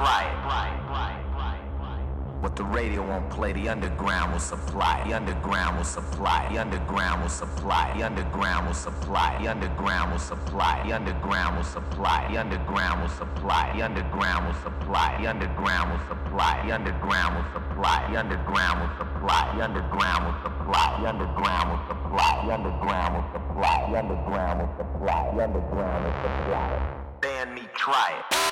try it. What the radio won't play, the underground will supply. The underground will supply. The underground will supply. The underground will supply. The underground will supply. The underground will supply. The underground will supply. The underground will supply. The underground will supply. The underground will supply. The underground will supply. The underground will supply. The underground will supply. The underground will supply. The underground will supply. The underground will supply. Band me, try it.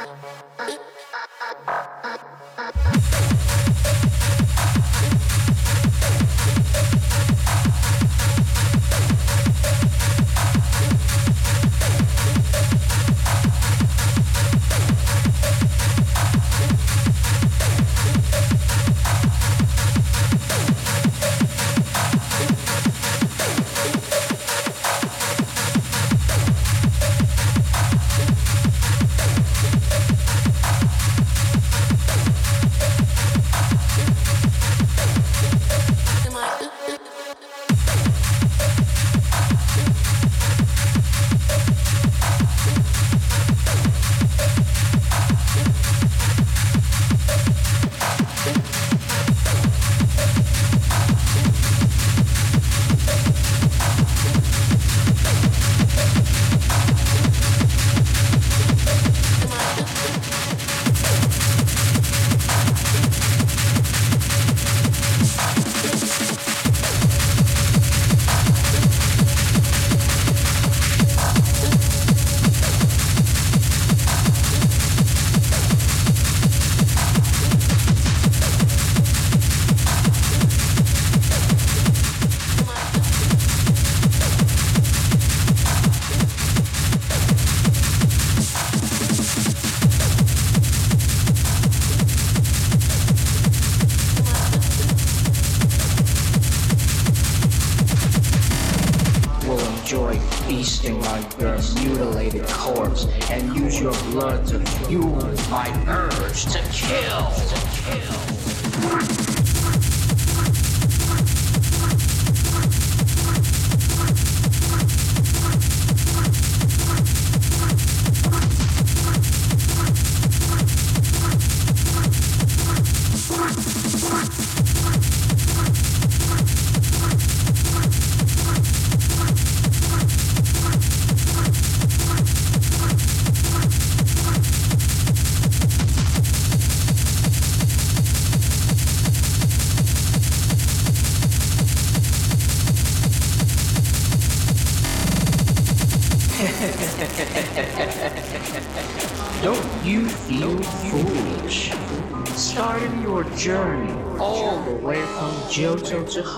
Ha to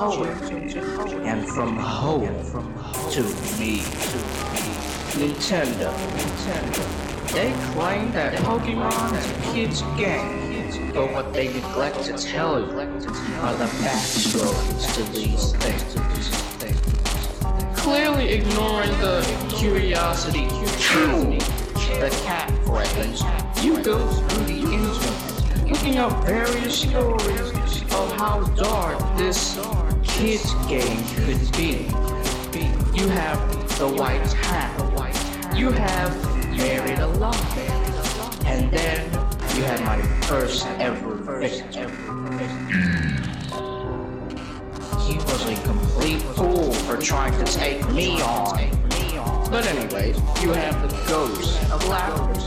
And from home to me. Nintendo. They claim that Pokemon is a kid's game, but what they neglect to tell you are the backstories to these things. Clearly ignoring the curiosity, the cat phrase, you go through the internet, looking up various stories of how dark this kid's game could be. You have the white hat. You have married alive. And then you had my first ever victim. He was a complete fool for trying to take me on. But anyways, you have the ghost of Lapras.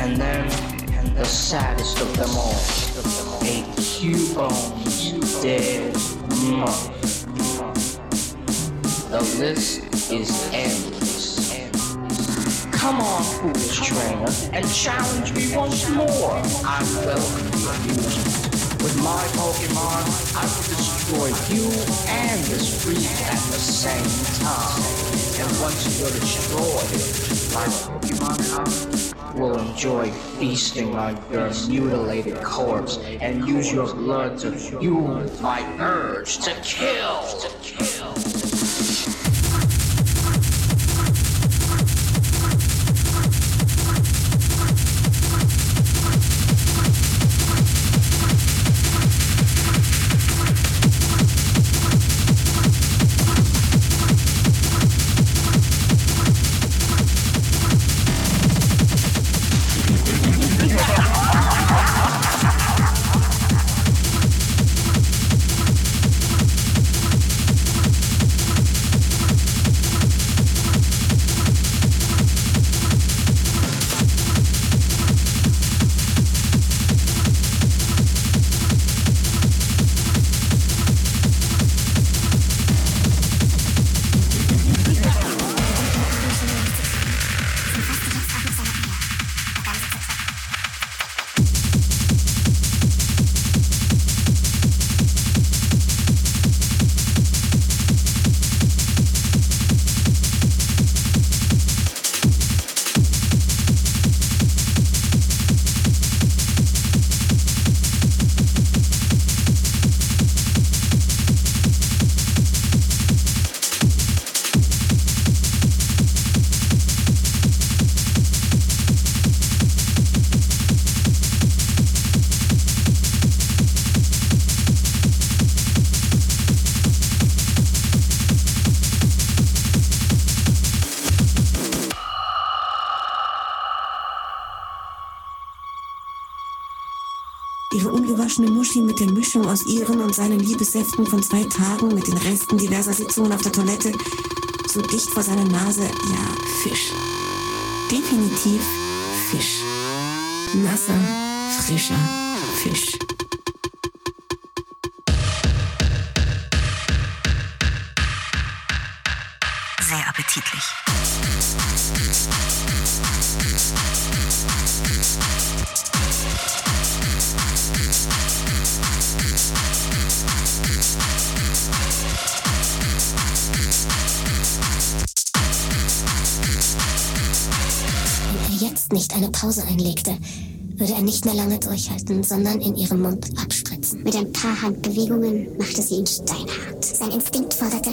And then the saddest of them all, a Cubone dead. The list is endless. Come on, foolish trainer, and challenge me once more. I welcome your amusement. With my Pokemon, I will destroy you and the freak at the same time. And once you're destroyed, my Pokemon house will enjoy feasting on your mutilated corpse and use your blood to fuel my urge to kill. To kill. Muschi mit der Mischung aus ihren und seinen Liebessäften von zwei Tagen mit den Resten diverser Sitzungen auf der Toilette so dicht vor seiner Nase. Ja, Fisch. Definitiv Fisch. Nasser, frischer Fisch. Sehr appetitlich. Jetzt nicht eine Pause einlegte, würde er nicht mehr lange durchhalten, sondern in ihrem Mund abspritzen. Mit ein paar Handbewegungen machte sie ihn steinhart. Sein Instinkt forderte,